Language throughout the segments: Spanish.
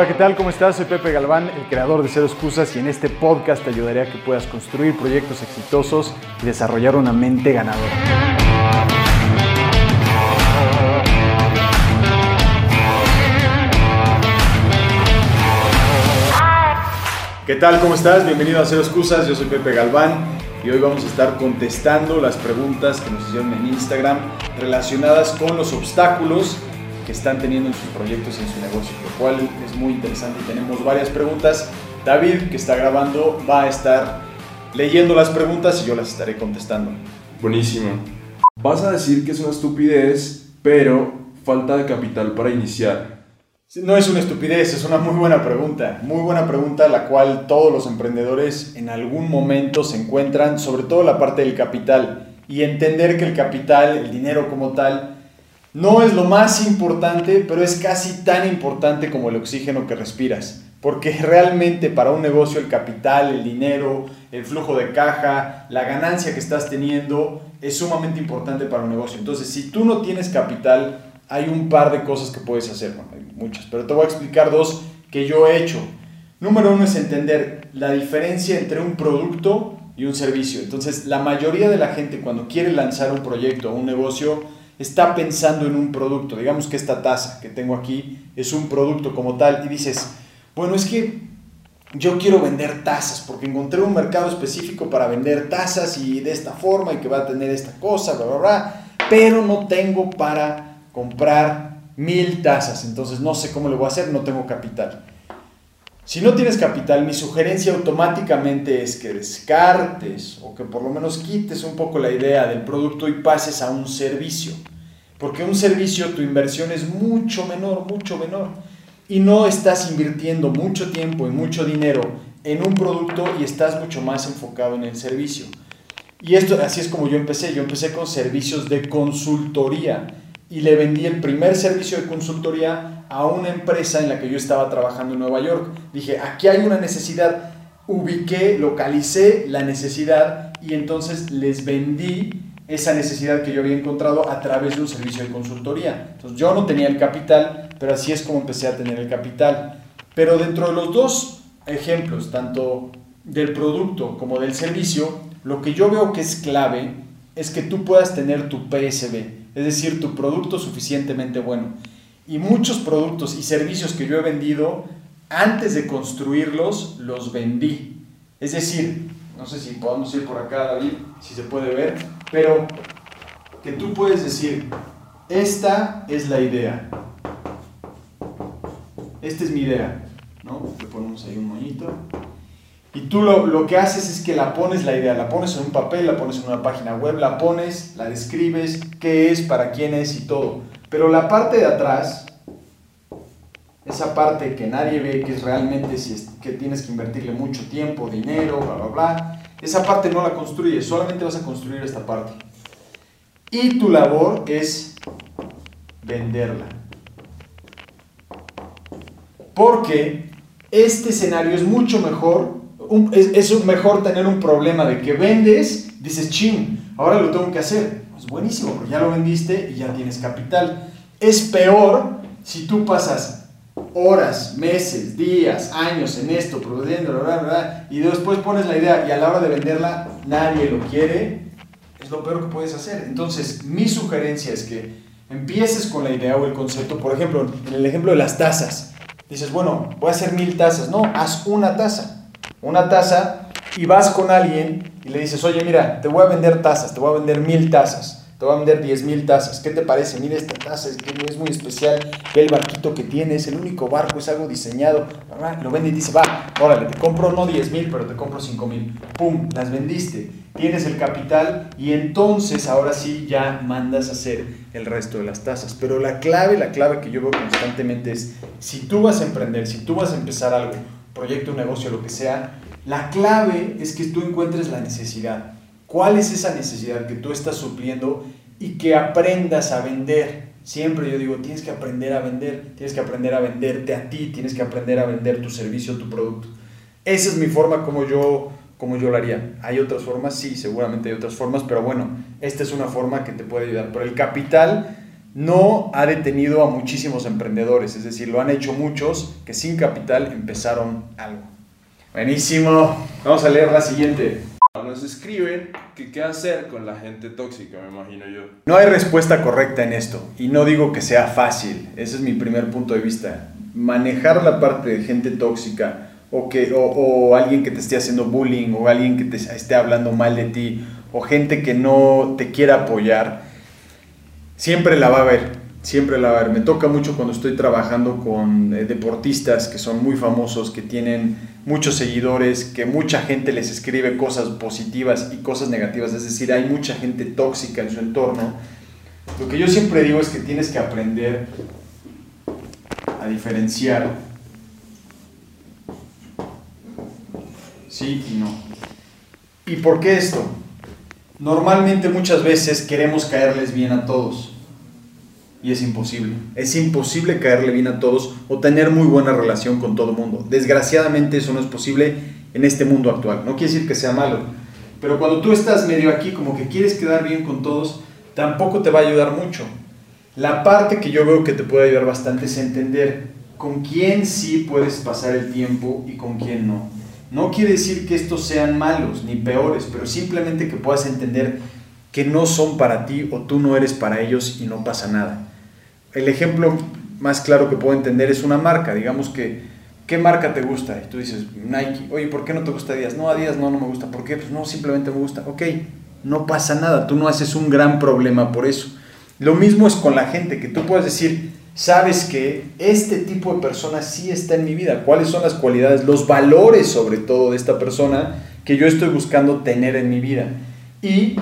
Hola, ¿qué tal? ¿Cómo estás? Soy Pepe Galván, el creador de Cero Excusas y en este podcast te ayudaré a que puedas construir proyectos exitosos y desarrollar una mente ganadora. ¿Qué tal? ¿Cómo estás? Bienvenido a Cero Excusas, yo soy Pepe Galván y hoy vamos a estar contestando las preguntas que nos hicieron en Instagram relacionadas con los obstáculos que están teniendo en sus proyectos y en su negocio, lo cual es muy interesante. Tenemos varias preguntas. David, que está grabando, va a estar leyendo las preguntas y yo las estaré contestando. Buenísimo. Vas a decir que es una estupidez, pero falta de capital para iniciar. No es una estupidez, es una muy buena pregunta. Muy buena pregunta la cual todos los emprendedores en algún momento se encuentran, sobre todo la parte del capital. Y entender que el capital, el dinero como tal, no es lo más importante, pero es casi tan importante como el oxígeno que respiras. Porque realmente para un negocio el capital, el dinero, el flujo de caja, la ganancia que estás teniendo es sumamente importante para un negocio. Entonces, si tú no tienes capital, hay un par de cosas que puedes hacer. Bueno, hay muchas, pero te voy a explicar dos que yo he hecho. Número uno es entender la diferencia entre un producto y un servicio. Entonces, la mayoría de la gente cuando quiere lanzar un proyecto o un negocio, está pensando en un producto. Digamos que esta taza que tengo aquí es un producto como tal y dices, bueno, es que yo quiero vender tazas porque encontré un mercado específico para vender tazas y de esta forma y que va a tener esta cosa, bla, bla, bla, pero no tengo para comprar mil tazas, entonces no sé cómo lo voy a hacer, no tengo capital. Si no tienes capital, mi sugerencia automáticamente es que descartes o que por lo menos quites un poco la idea del producto y pases a un servicio. Porque un servicio tu inversión es mucho menor, mucho menor. Y no estás invirtiendo mucho tiempo y mucho dinero en un producto y estás mucho más enfocado en el servicio. Y esto así es como yo empecé. Yo empecé con servicios de consultoría y le vendí el primer servicio de consultoría a una empresa en la que yo estaba trabajando en Nueva York. Dije, aquí hay una necesidad, ubiqué, localicé la necesidad y entonces les vendí esa necesidad que yo había encontrado a través de un servicio de consultoría. Entonces yo no tenía el capital, pero así es como empecé a tener el capital. Pero dentro de los dos ejemplos, tanto del producto como del servicio, lo que yo veo que es clave es que tú puedas tener tu PSB, es decir, tu producto suficientemente bueno. Y muchos productos y servicios que yo he vendido, antes de construirlos, los vendí. Es decir, no sé si podemos ir por acá, David, si se puede ver, pero que tú puedes decir, esta es la idea. Esta es mi idea. ¿no? Le ponemos ahí un moñito. Y tú lo, lo, que haces es que la pones la idea, la pones en un papel, la pones en una página web, la pones, la describes, qué es, para quién es y todo. Pero la parte de atrás, esa parte que nadie ve, que es realmente si es, que tienes que invertirle mucho tiempo, dinero, bla, bla, bla, esa parte no la construyes, solamente vas a construir esta parte. Y tu labor es venderla. Porque este escenario es mucho mejor, es, mejor tener un problema de que vendes, dices, chin, ahora lo tengo que hacer. Es buenísimo, porque ya lo vendiste y ya tienes capital. Es peor si tú pasas horas, meses, días, años en esto, produciendo, y después pones la idea y a la hora de venderla nadie lo quiere, es lo peor que puedes hacer. Entonces, mi sugerencia es que empieces con la idea o el concepto, por ejemplo, en el ejemplo de las tazas. Dices, bueno, voy a hacer mil tazas. No, haz una taza. Una taza y vas con alguien y le dices, oye, mira, te voy a vender tazas, te voy a vender mil tazas te voy a vender 10 mil tazas. ¿Qué te parece? Mira esta taza, es, muy especial. Ve el barquito que tiene, es el único barco, es algo diseñado. Lo vende y dice, va, órale, te compro no 10 mil, pero te compro 5 mil. ¡Pum! Las vendiste. Tienes el capital y entonces ahora sí ya mandas a hacer el resto de las tazas. Pero la clave, la clave que yo veo constantemente es, si tú vas a emprender, si tú vas a empezar algo, proyecto, negocio, lo que sea, la clave es que tú encuentres la necesidad. ¿Cuál es esa necesidad que tú estás supliendo y que aprendas a vender? Siempre yo digo, tienes que aprender a vender, tienes que aprender a venderte a ti, tienes que aprender a vender tu servicio, tu producto. Esa es mi forma como yo, como yo lo haría. ¿Hay otras formas? Sí, seguramente hay otras formas, pero bueno, esta es una forma que te puede ayudar. Pero el capital no ha detenido a muchísimos emprendedores, es decir, lo han hecho muchos que sin capital empezaron algo. Buenísimo. Vamos a leer la siguiente. Nos escriben que qué hacer con la gente tóxica, me imagino yo. No hay respuesta correcta en esto y no digo que sea fácil, ese es mi primer punto de vista. Manejar la parte de gente tóxica o, que, o, o alguien que te esté haciendo bullying o alguien que te esté hablando mal de ti o gente que no te quiera apoyar, siempre la va a haber, siempre la va a haber. Me toca mucho cuando estoy trabajando con eh, deportistas que son muy famosos, que tienen muchos seguidores, que mucha gente les escribe cosas positivas y cosas negativas, es decir, hay mucha gente tóxica en su entorno. Lo que yo siempre digo es que tienes que aprender a diferenciar sí y no. ¿Y por qué esto? Normalmente muchas veces queremos caerles bien a todos. Y es imposible. Es imposible caerle bien a todos o tener muy buena relación con todo el mundo. Desgraciadamente eso no es posible en este mundo actual. No quiere decir que sea malo. Pero cuando tú estás medio aquí como que quieres quedar bien con todos, tampoco te va a ayudar mucho. La parte que yo veo que te puede ayudar bastante es entender con quién sí puedes pasar el tiempo y con quién no. No quiere decir que estos sean malos ni peores, pero simplemente que puedas entender que no son para ti o tú no eres para ellos y no pasa nada. El ejemplo más claro que puedo entender es una marca. Digamos que, ¿qué marca te gusta? Y tú dices, Nike. Oye, ¿por qué no te gusta Adidas? No, Adidas no, no me gusta. ¿Por qué? Pues no, simplemente me gusta. Ok, no pasa nada. Tú no haces un gran problema por eso. Lo mismo es con la gente, que tú puedes decir, sabes que este tipo de persona sí está en mi vida. ¿Cuáles son las cualidades, los valores sobre todo de esta persona que yo estoy buscando tener en mi vida? Y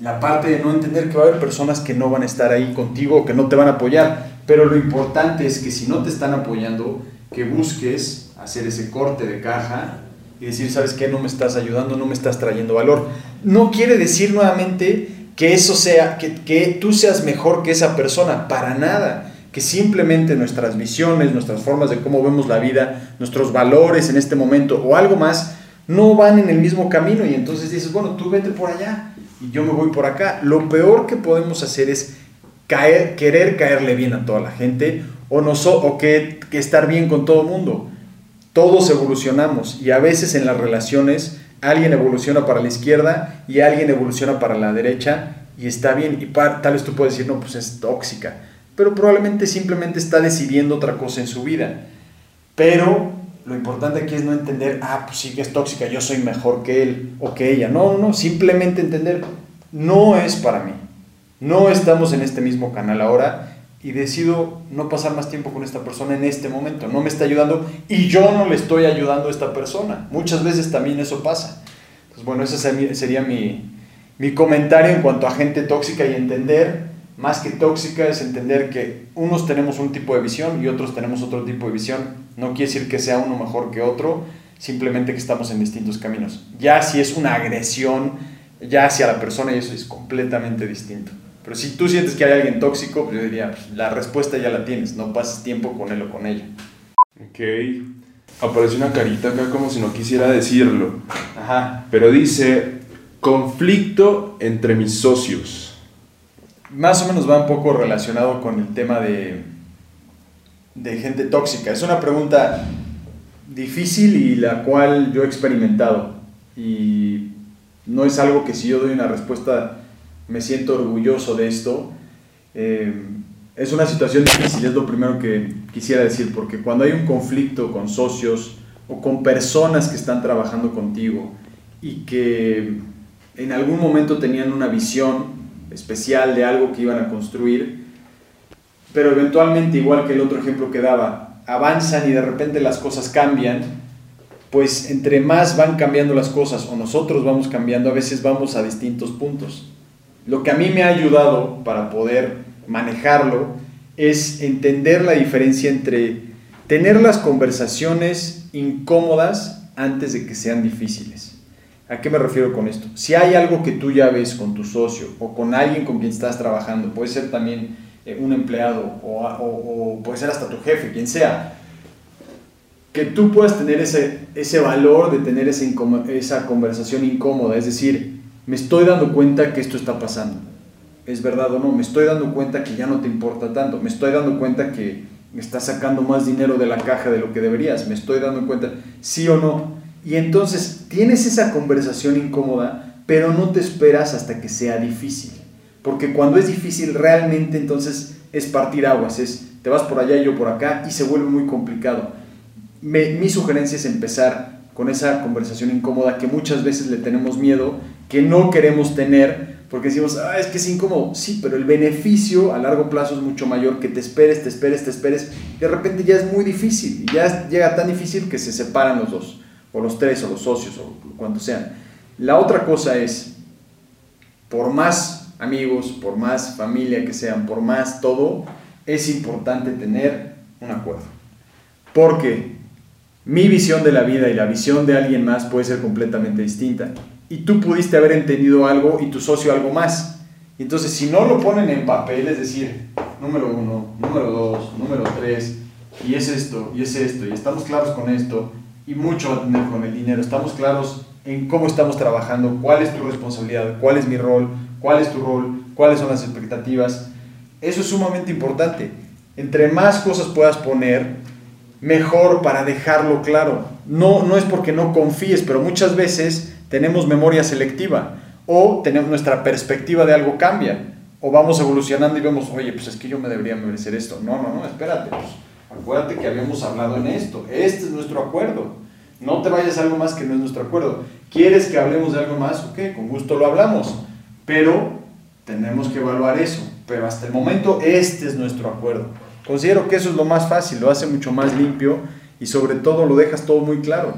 la parte de no entender que va a haber personas que no van a estar ahí contigo que no te van a apoyar. Pero lo importante es que si no te están apoyando, que busques hacer ese corte de caja y decir, ¿sabes qué? No me estás ayudando, no me estás trayendo valor. No quiere decir nuevamente que eso sea, que, que tú seas mejor que esa persona, para nada. Que simplemente nuestras visiones, nuestras formas de cómo vemos la vida, nuestros valores en este momento o algo más, no van en el mismo camino y entonces dices, bueno, tú vete por allá y yo me voy por acá. Lo peor que podemos hacer es caer, querer caerle bien a toda la gente o, no o que, que estar bien con todo el mundo. Todos evolucionamos y a veces en las relaciones alguien evoluciona para la izquierda y alguien evoluciona para la derecha y está bien. Y tal vez tú puedes decir, no, pues es tóxica, pero probablemente simplemente está decidiendo otra cosa en su vida. Pero lo importante aquí es no entender, ah, pues sí que es tóxica, yo soy mejor que él o que ella. No, no, simplemente entender, no es para mí. No estamos en este mismo canal ahora y decido no pasar más tiempo con esta persona en este momento. No me está ayudando y yo no le estoy ayudando a esta persona. Muchas veces también eso pasa. Pues bueno, ese sería mi, mi comentario en cuanto a gente tóxica y entender más que tóxica es entender que unos tenemos un tipo de visión y otros tenemos otro tipo de visión. No quiere decir que sea uno mejor que otro, simplemente que estamos en distintos caminos. Ya si es una agresión, ya hacia la persona, y eso es completamente distinto. Pero si tú sientes que hay alguien tóxico, pues yo diría, pues, la respuesta ya la tienes, no pases tiempo con él o con ella. Ok. Aparece una carita acá como si no quisiera decirlo. Ajá. Pero dice, conflicto entre mis socios más o menos va un poco relacionado con el tema de, de gente tóxica. Es una pregunta difícil y la cual yo he experimentado. Y no es algo que si yo doy una respuesta me siento orgulloso de esto. Eh, es una situación difícil, es lo primero que quisiera decir, porque cuando hay un conflicto con socios o con personas que están trabajando contigo y que en algún momento tenían una visión especial de algo que iban a construir, pero eventualmente, igual que el otro ejemplo que daba, avanzan y de repente las cosas cambian, pues entre más van cambiando las cosas o nosotros vamos cambiando, a veces vamos a distintos puntos. Lo que a mí me ha ayudado para poder manejarlo es entender la diferencia entre tener las conversaciones incómodas antes de que sean difíciles. ¿A qué me refiero con esto? Si hay algo que tú ya ves con tu socio o con alguien con quien estás trabajando, puede ser también eh, un empleado o, puede ser hasta tu jefe, quien sea, que tú puedas tener ese, ese valor de tener esa conversación incómoda, es decir, me estoy dando cuenta que esto está pasando. es verdad o no, me estoy dando cuenta que ya no te importa tanto, me estoy dando cuenta que estás sacando más dinero de la caja de lo que deberías, me estoy dando cuenta, sí o no. Y entonces tienes esa conversación incómoda, pero no te esperas hasta que sea difícil. Porque cuando es difícil realmente entonces es partir aguas, es te vas por allá y yo por acá y se vuelve muy complicado. mi sugerencia es empezar con esa conversación incómoda que muchas veces le tenemos miedo, que no queremos tener, porque decimos, ah, es que es incómodo. Sí, pero el beneficio a largo plazo es mucho mayor, que te esperes, te esperes, te esperes. De repente ya es muy difícil, y ya llega tan difícil que se separan los dos, o los tres, o los socios, o cuanto sean. La otra cosa es, por más amigos, por más familia que sean, por más todo, es importante tener un acuerdo. Porque mi visión de la vida y la visión de alguien más puede ser completamente distinta. Y tú pudiste haber entendido algo y tu socio algo más. Entonces, si no lo ponen en papel, es decir, número uno, número dos, número tres, y es esto, y es esto, y estamos claros con esto, y mucho va a tener con el dinero, estamos claros en cómo estamos trabajando, cuál es tu responsabilidad, cuál es mi rol, cuál es tu rol, cuáles son las expectativas. Eso es sumamente importante. Entre más cosas puedas poner, mejor para dejarlo claro. No, no es porque no confíes, pero muchas veces tenemos memoria selectiva o tenemos nuestra perspectiva de algo cambia o vamos evolucionando y vemos, oye, pues es que yo me debería merecer esto. No, no, no, espérate, pues, acuérdate que habíamos hablado en esto. Este es nuestro acuerdo. No te vayas a algo más que no es nuestro acuerdo. ¿Quieres que hablemos de algo más? Ok, con gusto lo hablamos. Pero tenemos que evaluar eso. Pero hasta el momento este es nuestro acuerdo. Considero que eso es lo más fácil, lo hace mucho más limpio y sobre todo lo dejas todo muy claro.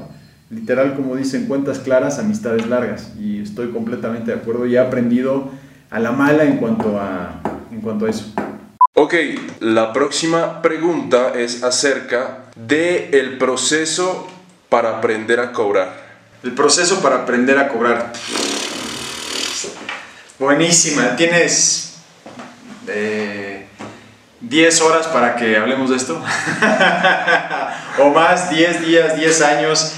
Literal, como dicen, cuentas claras, amistades largas. Y estoy completamente de acuerdo y he aprendido a la mala en cuanto a, en cuanto a eso. Ok, la próxima pregunta es acerca del el proceso para aprender a cobrar. El proceso para aprender a cobrar. Buenísima, tienes... Eh, 10 horas para que hablemos de esto, o más, 10 días, 10 años.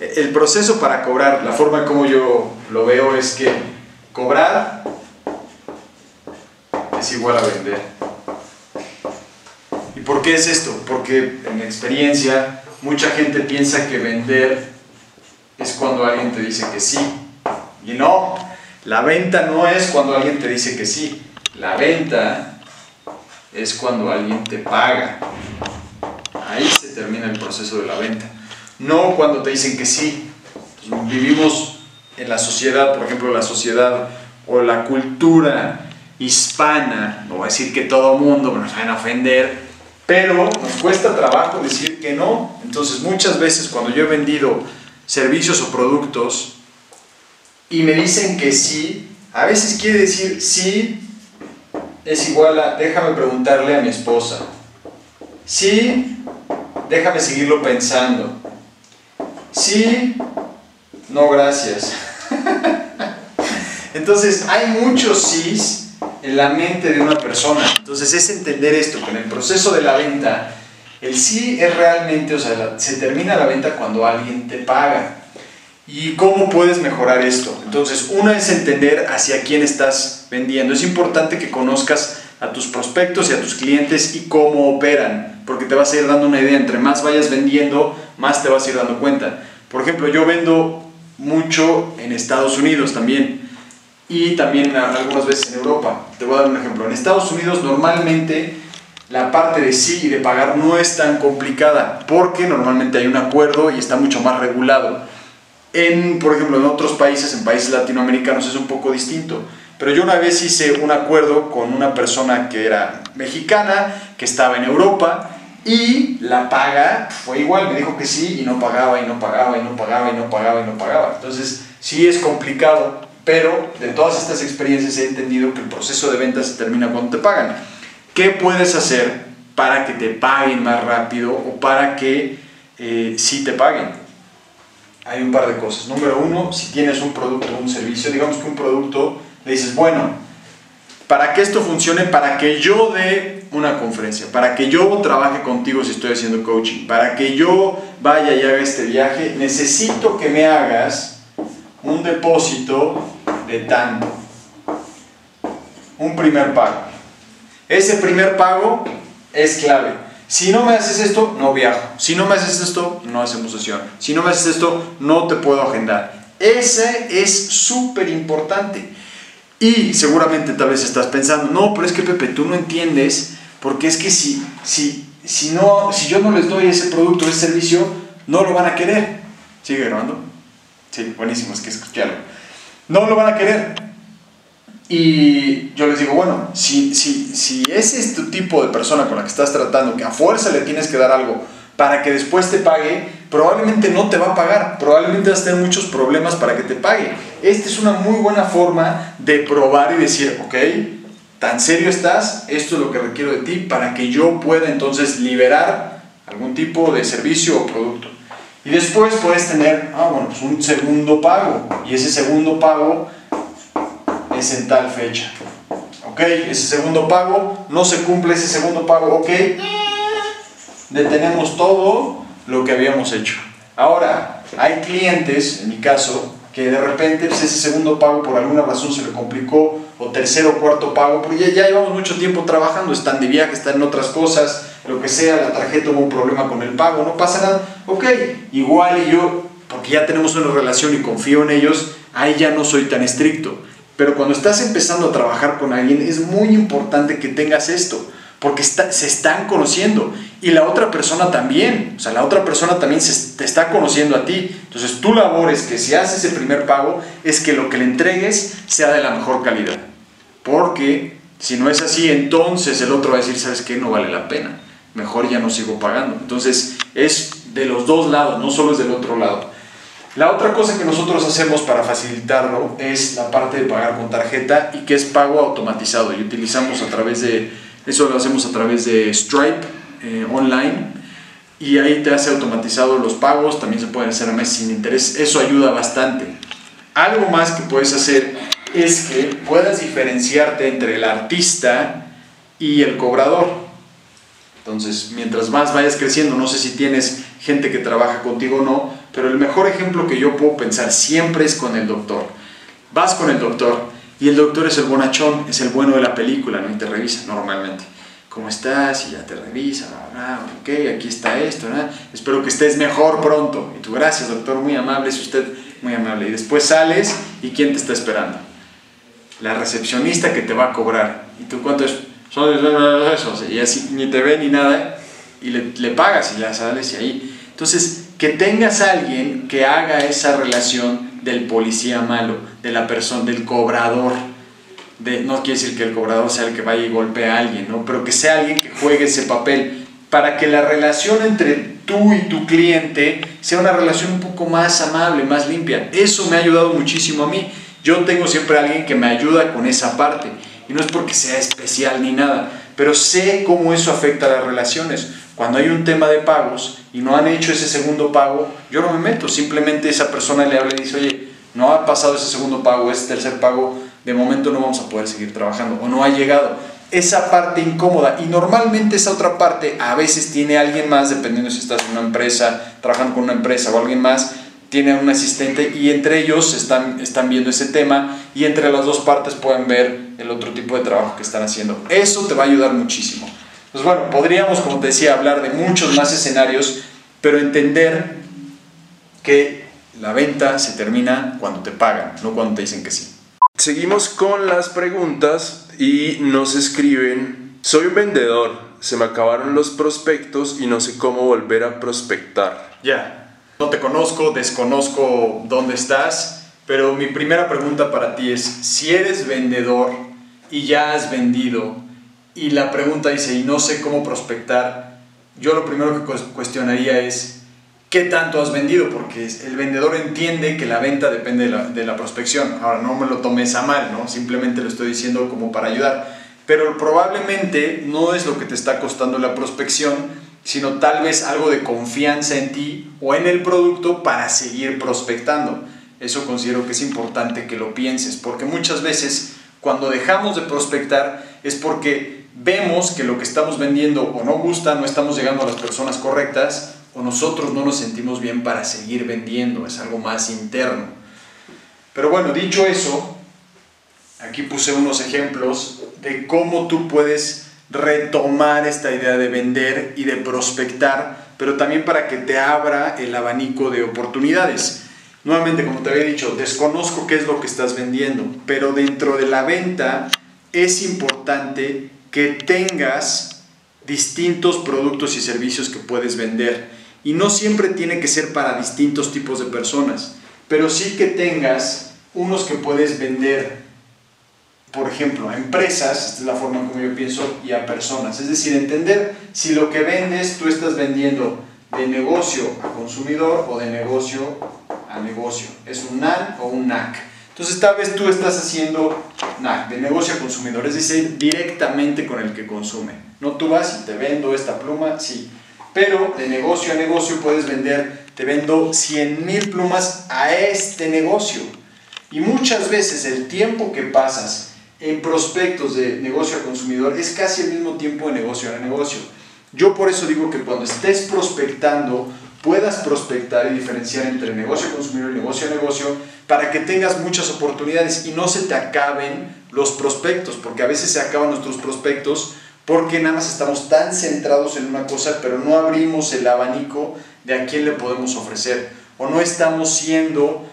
El proceso para cobrar, la forma como yo lo veo es que cobrar es igual a vender. ¿Y por qué es esto? Porque en mi experiencia mucha gente piensa que vender es cuando alguien te dice que sí. Y no, la venta no es cuando alguien te dice que sí. La venta es cuando alguien te paga. Ahí se termina el proceso de la venta. No cuando te dicen que sí. vivimos en la sociedad, por ejemplo, la sociedad o la cultura hispana, no voy a decir que todo mundo nos van a ofender, pero nos cuesta trabajo decir que no. Entonces muchas veces cuando yo he vendido servicios o productos y me dicen que sí, a veces quiere decir sí, es igual a déjame preguntarle a mi esposa. Sí, déjame seguirlo pensando. Sí, no gracias. Entonces hay muchos sís en la mente de una persona. Entonces es entender esto, que en el proceso de la venta, el sí es realmente, o sea, se termina la venta cuando alguien te paga. ¿Y cómo puedes mejorar esto? Entonces, una es entender hacia quién estás vendiendo. Es importante que conozcas a tus prospectos y a tus clientes y cómo operan, porque te vas a ir dando una idea. Entre más vayas vendiendo, más te vas a ir dando cuenta. Por ejemplo, yo vendo mucho en Estados Unidos también y también algunas veces en Europa. Te voy a dar un ejemplo. En Estados Unidos normalmente la parte de sí y de pagar no es tan complicada porque normalmente hay un acuerdo y está mucho más regulado. En, por ejemplo, en otros países, en países latinoamericanos es un poco distinto. Pero yo una vez hice un acuerdo con una persona que era mexicana, que estaba en Europa, y la paga fue igual, me dijo que sí y no pagaba y no pagaba y no pagaba y no pagaba y no pagaba. Entonces, sí es complicado, pero de todas estas experiencias he entendido que el proceso de venta se termina cuando te pagan. ¿Qué puedes hacer para que te paguen más rápido o para que eh, sí te paguen? hay un par de cosas. Número uno, si tienes un producto o un servicio, digamos que un producto, le dices, bueno, para que esto funcione, para que yo dé una conferencia, para que yo trabaje contigo si estoy haciendo coaching, para que yo vaya y haga este viaje, necesito que me hagas un depósito de tanto. un primer pago. Ese primer pago es clave. Si no me haces esto, no viajo. Si no me haces esto, no hacemos sesión. Si no me haces esto, no te puedo agendar. Ese es súper importante. Y seguramente tal vez estás pensando, no, pero es que Pepe, tú no entiendes, porque es que si, si, si, no, si yo no les doy ese producto, ese servicio, no lo van a querer. ¿Sigue grabando? Sí, buenísimo, es que escucharlo. No lo van a querer. Y yo les digo, bueno, si, si, si ese es tu tipo de persona con la que estás tratando, que a fuerza le tienes que dar algo para que después te pague, probablemente no te va a pagar, probablemente vas a tener muchos problemas para que te pague. Esta es una muy buena forma de probar y decir, ok, tan serio estás, esto es lo que requiero de ti para que yo pueda entonces liberar algún tipo de servicio o producto. Y después puedes tener, ah, bueno, pues un segundo pago, y ese segundo pago es en tal fecha. ¿Ok? Ese segundo pago, no se cumple ese segundo pago, ¿ok? detenemos todo lo que habíamos hecho. Ahora, hay clientes, en mi caso, que de repente pues, ese segundo pago por alguna razón se le complicó, o tercero o cuarto pago, porque ya, ya llevamos mucho tiempo trabajando, están de viaje, están en otras cosas, lo que sea, la tarjeta hubo un problema con el pago, no pasa nada, ok, igual y yo, porque ya tenemos una relación y confío en ellos, ahí ya no soy tan estricto. Pero cuando estás empezando a trabajar con alguien, es muy importante que tengas esto porque se están conociendo y la otra persona también, o sea, la otra persona también se, te está conociendo a ti. Entonces tu labor es que si haces ese primer pago, es que lo que le entregues sea de la mejor calidad. Porque si no es así, entonces el otro va a decir, ¿sabes qué? No vale la pena. Mejor ya no sigo pagando. Entonces es de los dos lados, no solo es del otro lado. La otra cosa que nosotros hacemos para facilitarlo es la parte de pagar con tarjeta y que es pago automatizado y utilizamos a través de eso lo hacemos a través de Stripe eh, online y ahí te hace automatizado los pagos, también se pueden hacer a mes sin interés, eso ayuda bastante. Algo más que puedes hacer es que puedas diferenciarte entre el artista y el cobrador. Entonces, mientras más vayas creciendo, no sé si tienes gente que trabaja contigo o no, pero el mejor ejemplo que yo puedo pensar siempre es con el doctor. Vas con el doctor y el doctor es el bonachón, es el bueno de la película, ¿no? Y te revisa normalmente. ¿Cómo estás? Y ya te revisa, ok, aquí está esto, ¿no? espero que estés mejor pronto. Y tú, gracias doctor, muy amable, es usted muy amable. Y después sales y ¿quién te está esperando? La recepcionista que te va a cobrar. ¿Y tú cuánto es? Son esos. Y así ni te ve ni nada. Y le, le pagas y ya sales y ahí. Entonces, que tengas alguien que haga esa relación del policía malo, de la persona, del cobrador. De, no quiere decir que el cobrador sea el que vaya y golpee a alguien, ¿no? pero que sea alguien que juegue ese papel para que la relación entre tú y tu cliente sea una relación un poco más amable, más limpia. Eso me ha ayudado muchísimo a mí. Yo tengo siempre alguien que me ayuda con esa parte. Y no es porque sea especial ni nada, pero sé cómo eso afecta a las relaciones. Cuando hay un tema de pagos y no han hecho ese segundo pago, yo no me meto, simplemente esa persona le habla y dice, oye, no ha pasado ese segundo pago, ese tercer pago, de momento no vamos a poder seguir trabajando o no ha llegado. Esa parte incómoda y normalmente esa otra parte a veces tiene alguien más, dependiendo si estás en una empresa, trabajando con una empresa o alguien más, tiene un asistente y entre ellos están, están viendo ese tema y entre las dos partes pueden ver el otro tipo de trabajo que están haciendo. Eso te va a ayudar muchísimo. Pues bueno, podríamos, como te decía, hablar de muchos más escenarios, pero entender que la venta se termina cuando te pagan, no cuando te dicen que sí. Seguimos con las preguntas y nos escriben, soy un vendedor, se me acabaron los prospectos y no sé cómo volver a prospectar. Ya, no te conozco, desconozco dónde estás, pero mi primera pregunta para ti es, si eres vendedor y ya has vendido, y la pregunta dice, y no sé cómo prospectar, yo lo primero que cuestionaría es, ¿qué tanto has vendido? Porque el vendedor entiende que la venta depende de la, prospección. Ahora, no me lo tomes a mal, ¿no? Simplemente lo estoy diciendo como para ayudar. Pero probablemente no es lo que te está costando la prospección, sino tal vez algo de confianza en ti o en el producto para seguir prospectando. Eso considero que es importante que lo pienses, porque muchas veces cuando dejamos de prospectar es porque vemos que lo que estamos vendiendo o no gusta, no estamos llegando a las personas correctas o nosotros no nos sentimos bien para seguir vendiendo, es algo más interno. Pero bueno, dicho eso, aquí puse unos ejemplos de cómo tú puedes retomar esta idea de vender y de prospectar, pero también para que te abra el abanico de oportunidades. Nuevamente, como te había dicho, desconozco qué es lo que estás vendiendo, pero dentro de la venta es importante que tengas distintos productos y servicios que puedes vender. Y no siempre tiene que ser para distintos tipos de personas, pero sí que tengas unos que puedes vender por ejemplo, a empresas, esta es la forma como yo pienso, y a personas. Es decir, entender si lo que vendes tú estás vendiendo de negocio a consumidor o de negocio a negocio. Es un NAN o un NAC. Entonces, tal vez tú estás haciendo NAC, de negocio a consumidor, es decir, directamente con el que consume. No tú vas y te vendo esta pluma, sí. Pero de negocio a negocio puedes vender, te vendo 100 mil plumas a este negocio. Y muchas veces el tiempo que pasas en prospectos de negocio a consumidor es casi el mismo tiempo de negocio a negocio. Yo por eso digo que cuando estés prospectando, puedas prospectar y diferenciar entre negocio a consumidor y negocio a negocio para que tengas muchas oportunidades y no se te acaben los prospectos, porque a veces se acaban nuestros prospectos porque nada más estamos tan centrados en una cosa, pero no abrimos el abanico de a quién le podemos ofrecer, o no estamos siendo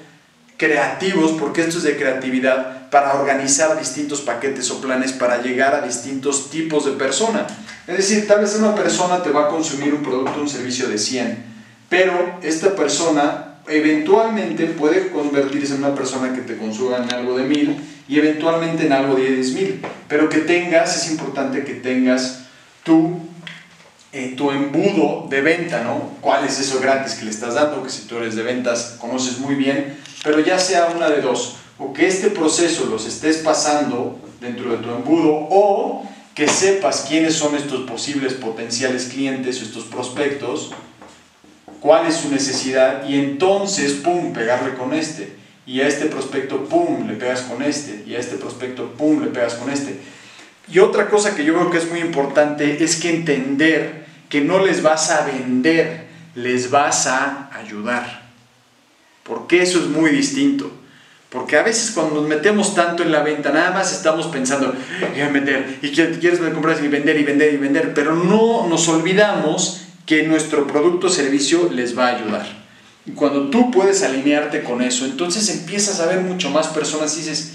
creativos, porque esto es de creatividad, para organizar distintos paquetes o planes para llegar a distintos tipos de persona. Es decir, tal vez una persona te va a consumir un producto un servicio de 100, pero esta persona eventualmente puede convertirse en una persona que te consuma en algo de 1000 y eventualmente en algo de 10.000, pero que tengas, es importante que tengas tu, eh, tu embudo de venta, ¿no? ¿Cuál es eso gratis que le estás dando? Que si tú eres de ventas conoces muy bien, pero ya sea una de dos, o que este proceso los estés pasando dentro de tu embudo o que sepas quiénes son estos posibles potenciales clientes o estos prospectos, cuál es su necesidad y entonces, ¡pum!, pegarle con este. Y a este prospecto, ¡pum!, le pegas con este. Y a este prospecto, ¡pum!, le pegas con este. Y otra cosa que yo creo que es muy importante es que entender que no les vas a vender, les vas a ayudar. Porque eso es muy distinto. Porque a veces cuando nos metemos tanto en la venta, nada más estamos pensando, en vender, y quieres comprar y vender y vender y vender, pero no nos olvidamos que nuestro producto o servicio les va a ayudar. Y cuando tú puedes alinearte con eso, entonces empiezas a ver mucho más personas dices,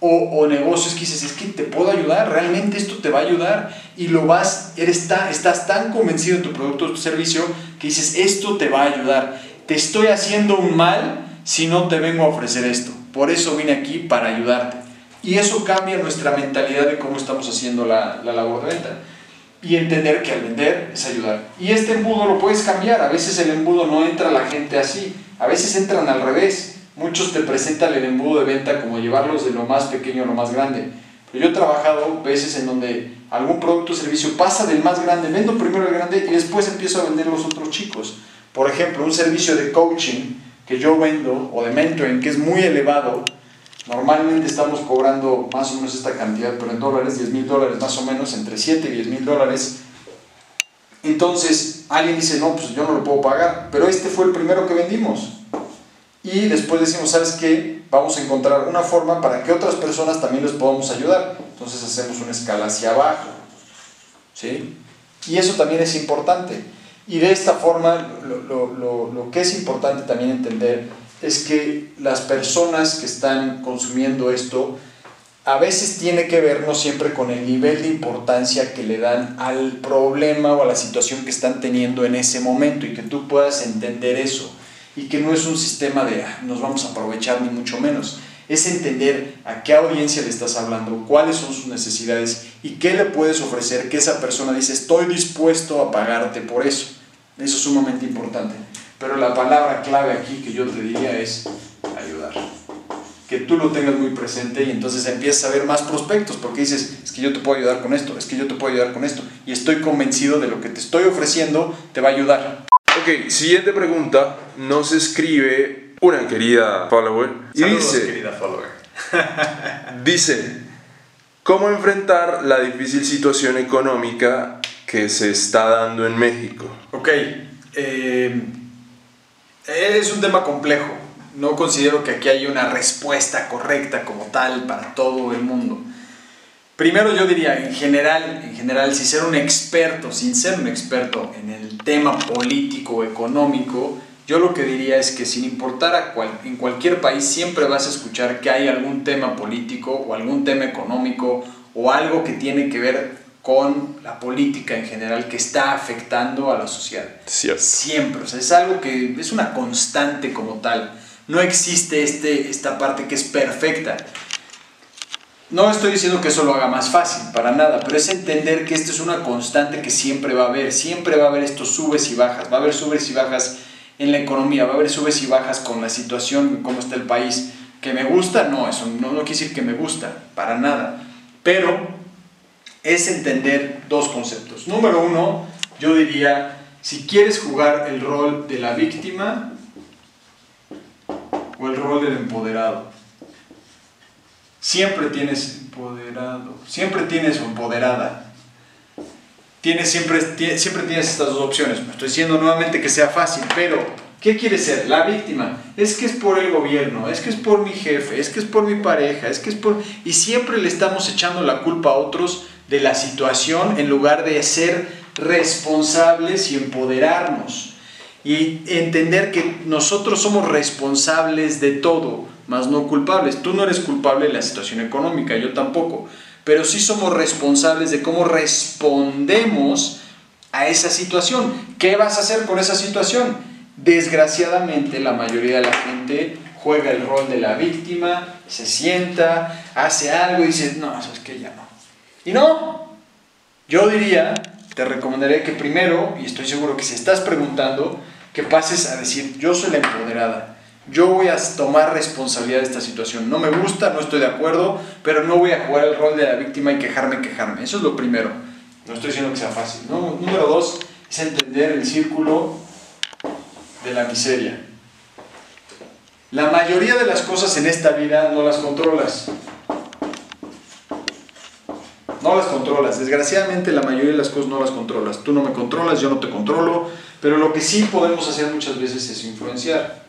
o, negocios que dices, es que te puedo ayudar, realmente esto te va a ayudar y lo vas, eres tan, estás tan convencido de tu producto o servicio que dices, esto te va a ayudar te estoy haciendo un mal si no te vengo a ofrecer esto. Por eso vine aquí para ayudarte. Y eso cambia nuestra mentalidad de cómo estamos haciendo la, labor de venta. Y entender que al vender es ayudar. Y este embudo lo puedes cambiar. A veces el embudo no entra la gente así. A veces entran al revés. Muchos te presentan el embudo de venta como llevarlos de lo más pequeño a lo más grande. Pero yo he trabajado veces en donde algún producto o servicio pasa del más grande, vendo primero el grande y después empiezo a vender los otros chicos. Por ejemplo, un servicio de coaching que yo vendo o de mentoring que es muy elevado, normalmente estamos cobrando más o menos esta cantidad, pero en dólares, 10 mil dólares más o menos, entre 7 y 10 mil dólares. Entonces alguien dice, no, pues yo no lo puedo pagar, pero este fue el primero que vendimos. Y después decimos, ¿sabes qué? Vamos a encontrar una forma para que otras personas también les podamos ayudar. Entonces hacemos una escala hacia abajo. ¿Sí? Y eso también es importante. Y de esta forma, lo, que es importante también entender es que las personas que están consumiendo esto, a veces tiene que ver no siempre con el nivel de importancia que le dan al problema o a la situación que están teniendo en ese momento y que tú puedas entender eso y que no es un sistema de ah, nos vamos a aprovechar ni mucho menos. Es entender a qué audiencia le estás hablando, cuáles son sus necesidades y qué le puedes ofrecer que esa persona dice estoy dispuesto a pagarte por eso. Eso es sumamente importante. Pero la palabra clave aquí que yo te diría es ayudar. Que tú lo tengas muy presente y entonces empiezas a ver más prospectos porque dices, es que yo te puedo ayudar con esto, es que yo te puedo ayudar con esto. Y estoy convencido de lo que te estoy ofreciendo te va a ayudar. Ok, siguiente pregunta. Nos escribe una querida follower. Y dice, querida follower. dice, ¿cómo enfrentar la difícil situación económica que se está dando en México? Ok, eh, es un tema complejo. No considero que aquí haya una respuesta correcta como tal para todo el mundo. Primero yo diría, en general, en general, si ser un experto, sin ser un experto en el tema político económico, yo lo que diría es que sin importar en cualquier país siempre vas a escuchar que hay algún tema político o algún tema económico o algo que tiene que ver con la política en general que está afectando a la sociedad. Siempre, o sea, es algo que es una constante como tal. No existe este, esta parte que es perfecta. No estoy diciendo que eso lo haga más fácil, para nada, pero es entender que esto es una constante que siempre va a haber, siempre va a haber estos subes y bajas, va a haber subes y bajas en la economía, va a haber subes y bajas con la situación, cómo está el país. ¿Que me gusta? No, eso no, no quiere decir que me gusta, para nada. Pero es entender dos conceptos. Número uno, yo diría, si quieres jugar el rol de la víctima o el rol del empoderado. Siempre tienes empoderado, siempre tienes empoderada. Tienes siempre, siempre tienes estas dos opciones. No estoy diciendo nuevamente que sea fácil, pero ¿qué quieres ser? La víctima. Es que es por el gobierno, es que es por mi jefe, es que es por mi pareja, es que es por... Y siempre le estamos echando la culpa a otros de la situación en lugar de ser responsables y empoderarnos. Y entender que nosotros somos responsables de todo, más no culpables. Tú no eres culpable de la situación económica, yo tampoco. Pero sí somos responsables de cómo respondemos a esa situación. ¿Qué vas a hacer con esa situación? Desgraciadamente la mayoría de la gente juega el rol de la víctima, se sienta, hace algo y dice, no, eso es que ya no y no, yo diría, te recomendaría que primero, y estoy seguro que si estás preguntando, que pases a decir, yo soy la empoderada, yo voy a tomar responsabilidad de esta situación. No me gusta, no estoy de acuerdo, pero no voy a jugar el rol de la víctima y quejarme, quejarme. Eso es lo primero. No estoy diciendo que sea fácil. Número dos es entender el círculo de la miseria. La mayoría de las cosas en esta vida no las controlas no las controlas. Desgraciadamente la mayoría de las cosas no las controlas. Tú no me controlas, yo no te controlo, pero lo que sí podemos hacer muchas veces es influenciar.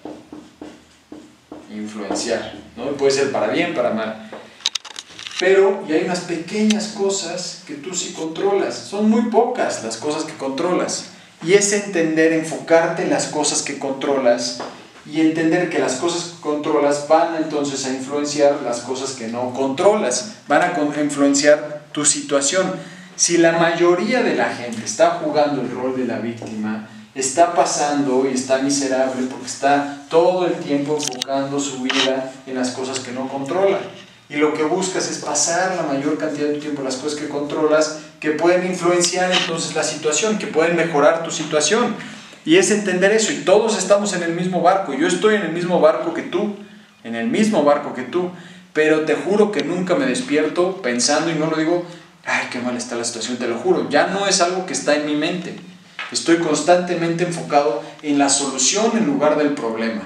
Influenciar, ¿no? Puede ser para bien, para mal. Pero, y hay unas pequeñas cosas que tú sí controlas. Son muy pocas las cosas que controlas. Y es entender, enfocarte en las cosas que controlas y entender que las cosas que controlas van entonces a influenciar las cosas que no controlas. Van a influenciar tu situación. Si la mayoría de la gente está jugando el rol de la víctima, está pasando y está miserable porque está todo el tiempo enfocando su vida en las cosas que no controla. Y lo que buscas es pasar la mayor cantidad de tiempo en las cosas que controlas, que pueden influenciar entonces la situación, que pueden mejorar tu situación. Y es entender eso. Y todos estamos en el mismo barco. Yo estoy en el mismo barco que tú. En el mismo barco que tú pero te juro que nunca me despierto pensando y no lo digo, ay, qué mal está la situación, te lo juro, ya no es algo que está en mi mente. Estoy constantemente enfocado en la solución en lugar del problema.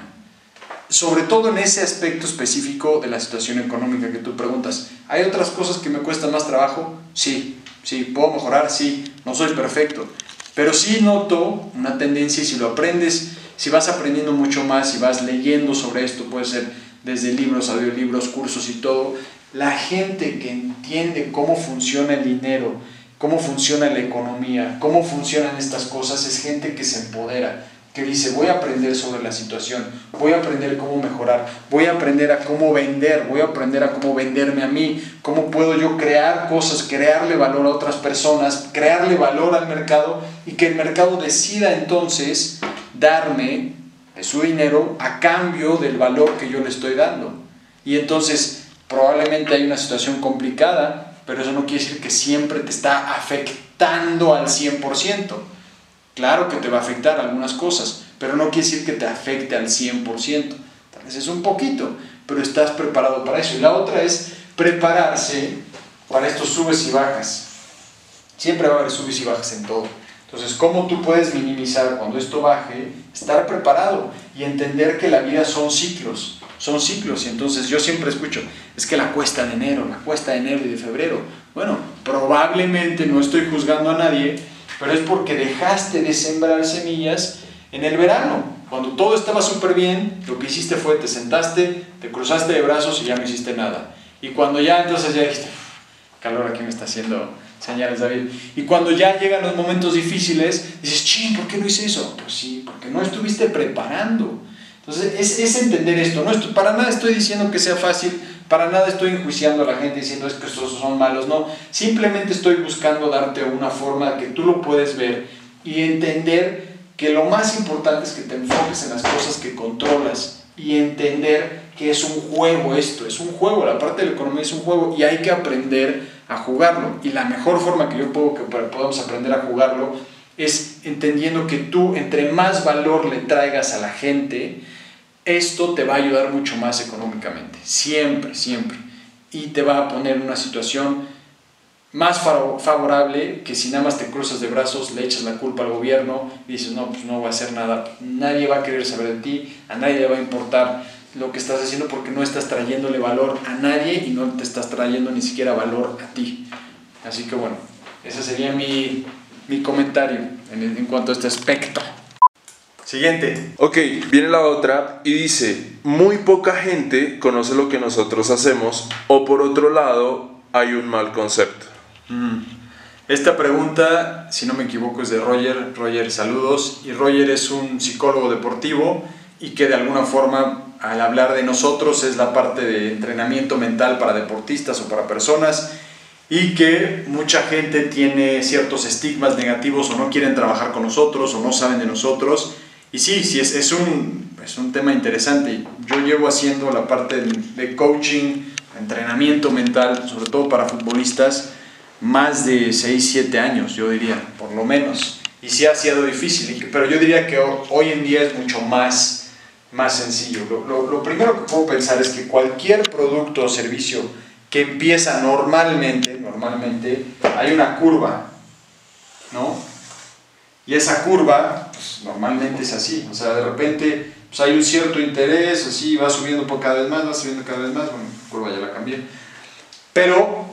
Sobre todo en ese aspecto específico de la situación económica que tú preguntas. ¿Hay otras cosas que me cuestan más trabajo? Sí, sí, puedo mejorar, sí, no soy perfecto. Pero sí noto una tendencia y si lo aprendes, si vas aprendiendo mucho más, si vas leyendo sobre esto, puede ser desde libros, audiolibros, cursos y todo, la gente que entiende cómo funciona el dinero, cómo funciona la economía, cómo funcionan estas cosas, es gente que se empodera, que dice, voy a aprender sobre la situación, voy a aprender cómo mejorar, voy a aprender a cómo vender, voy a aprender a cómo venderme a mí, cómo puedo yo crear cosas, crearle valor a otras personas, crearle valor al mercado y que el mercado decida entonces darme su dinero a cambio del valor que yo le estoy dando. Y entonces probablemente hay una situación complicada, pero eso no quiere decir que siempre te está afectando al 100%. Claro que te va a afectar algunas cosas, pero no quiere decir que te afecte al 100%. Tal vez es un poquito, pero estás preparado para eso. Y la otra es prepararse para estos subes y bajas. Siempre va a haber subes y bajas en todo. Entonces, ¿cómo tú puedes minimizar cuando esto baje? Estar preparado y entender que la vida son ciclos, son ciclos. Y entonces yo siempre escucho, es que la cuesta de enero, la cuesta de enero y de febrero. Bueno, probablemente no estoy juzgando a nadie, pero es porque dejaste de sembrar semillas en el verano. Cuando todo estaba súper bien, lo que hiciste fue te sentaste, te cruzaste de brazos y ya no hiciste nada. Y cuando ya entonces ya dijiste, calor aquí me está haciendo señales David. Y cuando ya llegan los momentos difíciles, dices, ching, ¿por qué no hice eso? Pues sí, porque no estuviste preparando. Entonces, es, es entender esto. No esto, para nada estoy diciendo que sea fácil, para nada estoy enjuiciando a la gente diciendo es que estos son malos. No, simplemente estoy buscando darte una forma que tú lo puedes ver y entender que lo más importante es que te enfoques en las cosas que controlas y entender que es un juego esto, es un juego, la parte de la economía es un juego y hay que aprender a jugarlo. Y la mejor forma que yo puedo que podamos aprender a jugarlo es entendiendo que tú entre más valor le traigas a la gente, esto te va a ayudar mucho más económicamente, siempre, siempre. Y te va a poner en una situación más favorable que si nada más te cruzas de brazos, le echas la culpa al gobierno dices, no, pues no voy a hacer nada. Nadie va a querer saber de ti, a nadie le va a importar lo que estás haciendo porque no estás trayéndole valor a nadie y no te estás trayendo ni siquiera valor a ti. Así que bueno, ese sería mi, mi comentario en, en cuanto a este aspecto. Siguiente. Ok, viene la otra y dice, muy poca gente conoce lo que nosotros hacemos o por otro lado hay un mal concepto. Mm. Esta pregunta, si no me equivoco, es de Roger. Roger, saludos. Y Roger es un psicólogo deportivo y que de alguna forma al hablar de nosotros es la parte de entrenamiento mental para deportistas o para personas y que mucha gente tiene ciertos estigmas negativos o no quieren trabajar con nosotros o no saben de nosotros. Y sí, sí es, es, un, es un tema interesante. Yo llevo haciendo la parte de coaching, entrenamiento mental, sobre todo para futbolistas, más de 6, 7 años, yo diría, por lo menos. Y sí ha sido difícil, pero yo diría que hoy en día es mucho más, más sencillo. Lo, lo, primero que puedo pensar es que cualquier producto o servicio que empieza normalmente, normalmente, hay una curva, ¿no? Y esa curva, pues, normalmente es así, o sea, de repente pues, hay un cierto interés, así va subiendo por cada vez más, va subiendo cada vez más, bueno, la curva ya la cambié. Pero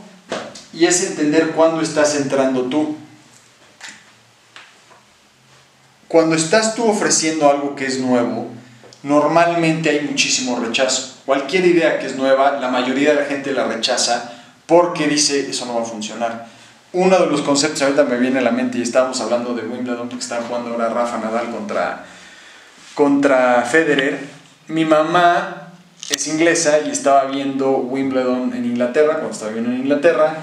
y es entender cuándo estás entrando tú. Cuando estás tú ofreciendo algo que es nuevo, normalmente hay muchísimo rechazo. Cualquier idea que es nueva, la mayoría de la gente la rechaza porque dice eso no va a funcionar. Uno de los conceptos ahorita me viene a la mente y estábamos hablando de Wimbledon porque estaba jugando ahora Rafa Nadal contra, contra Federer. Mi mamá es inglesa y estaba viendo Wimbledon en Inglaterra, cuando estaba viendo en Inglaterra,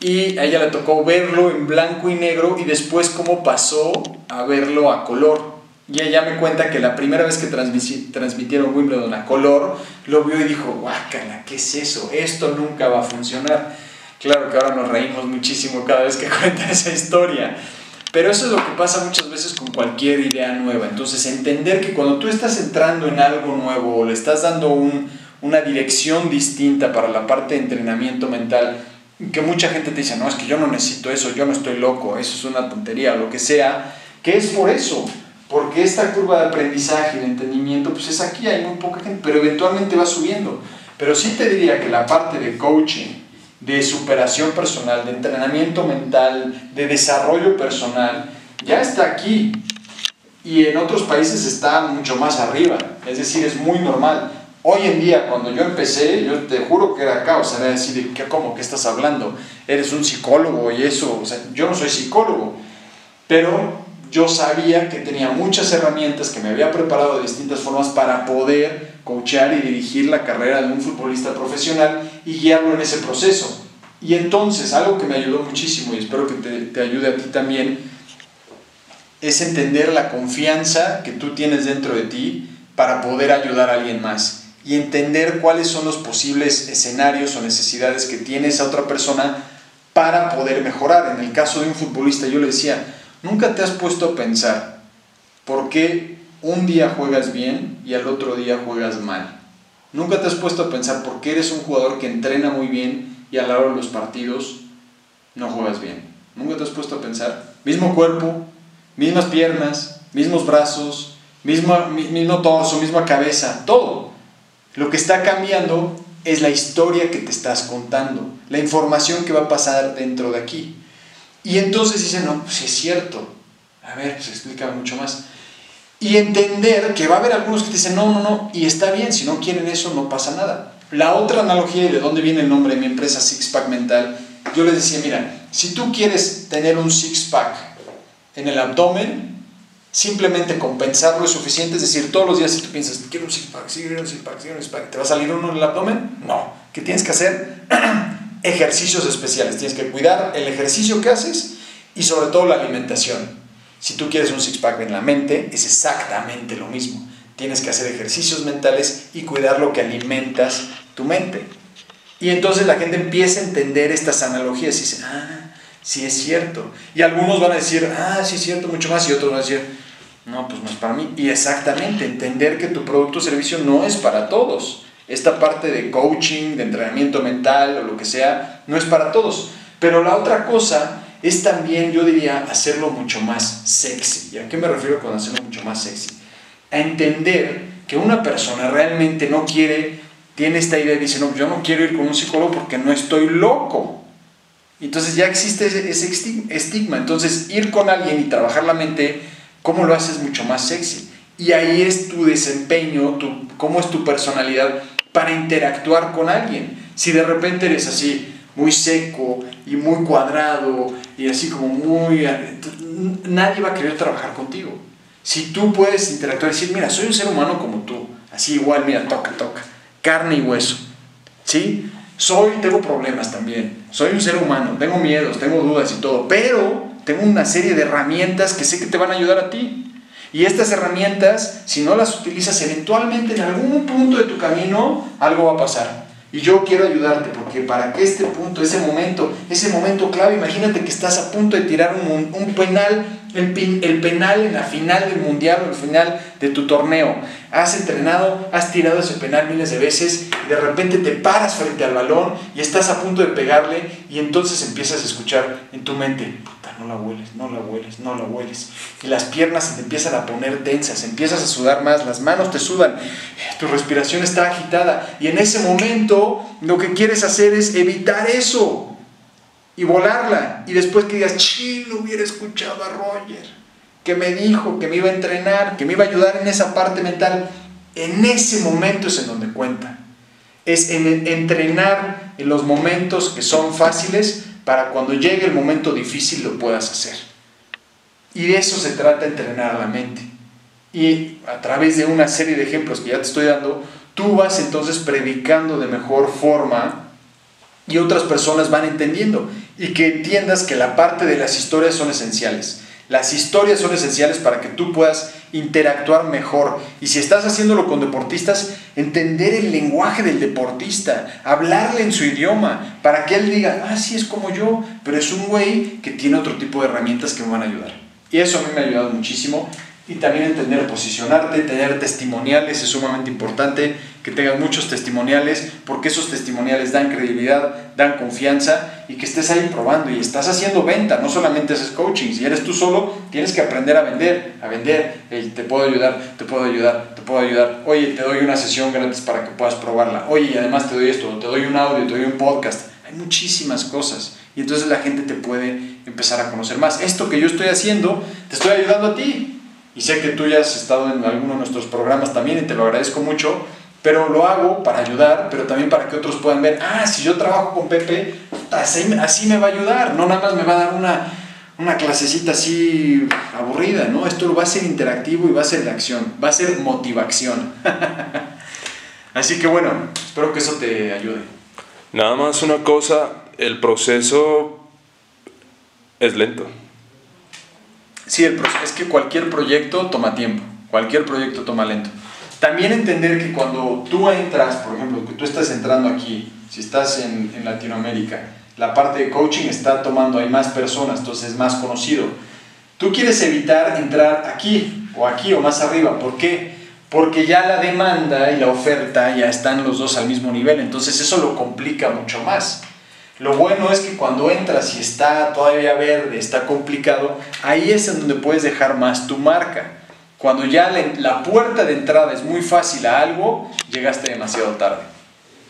y a ella le tocó verlo en blanco y negro y después cómo pasó a verlo a color. Y ella me cuenta que la primera vez que transmitieron Wimbledon a color, lo vio y dijo, guácala, ¿qué es eso? Esto nunca va a funcionar. Claro que ahora nos reímos muchísimo cada vez que cuenta esa historia. Pero eso es lo que pasa muchas veces con cualquier idea nueva. Entonces, entender que cuando tú estás entrando en algo nuevo o le estás dando un, una dirección distinta para la parte de entrenamiento mental, que mucha gente te dice, no, es que yo no necesito eso, yo no estoy loco, eso es una tontería, lo que sea, que es por eso, porque esta curva de aprendizaje, de entendimiento, pues es aquí, hay muy poca gente, pero eventualmente va subiendo. Pero sí te diría que la parte de coaching, de superación personal, de entrenamiento mental, de desarrollo personal, ya está aquí. Y en otros países está mucho más arriba, es decir, es muy normal. Hoy en día, cuando yo empecé, yo te juro que era caos, era decir, ¿qué, ¿cómo? ¿Qué estás hablando? Eres un psicólogo y eso, o sea, yo no soy psicólogo, pero yo sabía que tenía muchas herramientas, que me había preparado de distintas formas para poder coachear y dirigir la carrera de un futbolista profesional y guiarlo en ese proceso. Y entonces, algo que me ayudó muchísimo y espero que te, te ayude a ti también, es entender la confianza que tú tienes dentro de ti para poder ayudar a alguien más y entender cuáles son los posibles escenarios o necesidades que tiene esa otra persona para poder mejorar. En el caso de un futbolista, yo le decía, nunca te has puesto a pensar por qué un día juegas bien y al otro día juegas mal. Nunca te has puesto a pensar por qué eres un jugador que entrena muy bien y a la hora de los partidos no juegas bien. Nunca te has puesto a pensar. Mismo cuerpo, mismas piernas, mismos brazos, mismo, mismo torso, misma cabeza, todo. Lo que está cambiando es la historia que te estás contando, la información que va a pasar dentro de aquí. Y entonces dicen, no, pues es cierto. A ver, se explica mucho más. Y entender que va a haber algunos que te dicen, no, no, no, y está bien, si no quieren eso no pasa nada. La otra analogía y de dónde viene el nombre de mi empresa Six Pack Mental yo les decía, mira, si tú quieres tener un six-pack en el abdomen, simplemente compensarlo es suficiente, es decir, todos los días si tú piensas, quiero un six-pack, quiero un six-pack, quiero un six-pack, ¿te va a salir uno en el abdomen? No, ¿qué tienes que hacer? ejercicios especiales, tienes que cuidar el ejercicio que haces y sobre todo la alimentación. Si tú quieres un six-pack en la mente, es exactamente lo mismo. Tienes que hacer ejercicios mentales y cuidar lo que alimentas tu mente. Y entonces la gente empieza a entender estas analogías y dice, ah, sí es cierto. Y algunos van a decir, ah, sí es cierto, mucho más. Y otros van a decir, no, pues no es para mí. Y exactamente, entender que tu producto o servicio no es para todos. Esta parte de coaching, de entrenamiento mental o lo que sea, no es para todos. Pero la otra cosa es también, yo diría, hacerlo mucho más sexy. ¿Y a qué me refiero con hacerlo mucho más sexy? A entender que una persona realmente no quiere, tiene esta idea y dice, no, yo no quiero ir con un psicólogo porque no estoy loco. Entonces ya existe ese, estigma. Entonces ir con alguien y trabajar la mente, ¿cómo lo haces mucho más sexy? Y ahí es tu desempeño, tu, cómo es tu personalidad para interactuar con alguien. Si de repente eres así, muy seco y muy cuadrado y así como muy... Nadie va a querer trabajar contigo. Si tú puedes interactuar y decir, mira, soy un ser humano como tú, así igual, mira, toca, toca, carne y hueso, ¿sí? Soy, tengo problemas también, soy un ser humano, tengo miedos, tengo dudas y todo, pero tengo una serie de herramientas que sé que te van a ayudar a ti. Y estas herramientas, si no las utilizas, eventualmente en algún punto de tu camino, algo va a pasar. Y yo quiero ayudarte porque para que este punto, ese momento, ese momento clave, imagínate que estás a punto de tirar un, un penal, el, el, penal en la final del mundial o el final de tu torneo. Has entrenado, has tirado ese penal miles de veces y de repente te paras frente al balón y estás a punto de pegarle y entonces empiezas a escuchar en tu mente, no la hueles, no la hueles, no la hueles. Y las piernas se te empiezan a poner tensas, empiezas a sudar más, las manos te sudan, tu respiración está agitada. Y en ese momento lo que quieres hacer es evitar eso y volarla. Y después que digas, sí, no hubiera escuchado a Roger, que me dijo que me iba a entrenar, que me iba a ayudar en esa parte mental. En ese momento es en donde cuenta. Es en entrenar en los momentos que son fáciles para cuando llegue el momento difícil lo puedas hacer. Y de eso se trata entrenar la mente. Y a través de una serie de ejemplos que ya te estoy dando, tú vas entonces predicando de mejor forma y otras personas van entendiendo. Y que entiendas que la parte de las historias son esenciales. Las historias son esenciales para que tú puedas interactuar mejor. Y si estás haciéndolo con deportistas, entender el lenguaje del deportista, hablarle en su idioma, para que él diga, ah, sí, es como yo, pero es un güey que tiene otro tipo de herramientas que me van a ayudar. Y eso a mí me ha ayudado muchísimo y también entender posicionarte, tener testimoniales es sumamente importante, que tengas muchos testimoniales, porque esos testimoniales dan credibilidad, dan confianza y que estés ahí probando y estás haciendo venta, no solamente haces coaching, si eres tú solo, tienes que aprender a vender, a vender, te puedo ayudar, te puedo ayudar, te puedo ayudar, oye, te doy una sesión gratis para que puedas probarla, oye, y además te doy esto, te doy un audio, te doy un podcast, hay muchísimas cosas y entonces la gente te puede empezar a conocer más. Esto que yo estoy haciendo, te estoy ayudando a ti, y sé que tú ya has estado en alguno de nuestros programas también y te lo agradezco mucho, pero lo hago para ayudar, pero también para que otros puedan ver, ah, si yo trabajo con Pepe, así, así me va a ayudar, no nada más me va a dar una, una clasecita así aburrida, ¿no? Esto va a ser interactivo y va a ser de acción, va a ser motivación. así que bueno, espero que eso te ayude. Nada más una cosa, el proceso es lento. Sí, el es que cualquier proyecto toma tiempo, cualquier proyecto toma lento. También entender que cuando tú entras, por ejemplo, que tú estás entrando aquí, si estás en, Latinoamérica, la parte de coaching está tomando, hay más personas, entonces es más conocido. Tú quieres evitar entrar aquí o aquí o más arriba. ¿Por qué? Porque ya la demanda y la oferta ya están los dos al mismo nivel, entonces eso lo complica mucho más. Lo bueno es que cuando entras y está todavía verde, está complicado, ahí es en donde puedes dejar más tu marca. Cuando ya la puerta de entrada es muy fácil a algo, llegaste demasiado tarde.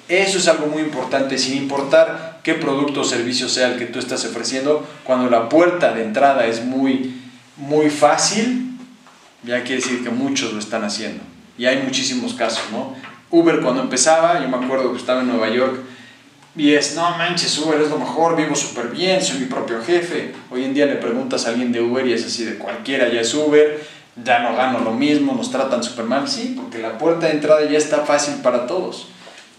Eso es algo muy importante, sin importar qué producto o servicio sea el que tú estás ofreciendo, cuando la puerta de entrada es muy, muy fácil, ya quiere decir que muchos lo están haciendo. Y hay muchísimos casos, ¿no? Uber cuando empezaba, yo me acuerdo que estaba en Nueva York, y es, no manches, Uber es lo mejor, vivo súper bien, soy mi propio jefe. Hoy en día le preguntas a alguien de Uber y es así de cualquiera ya es Uber, ya no gano lo mismo, nos tratan súper mal. Sí, porque la puerta de entrada ya está fácil para todos.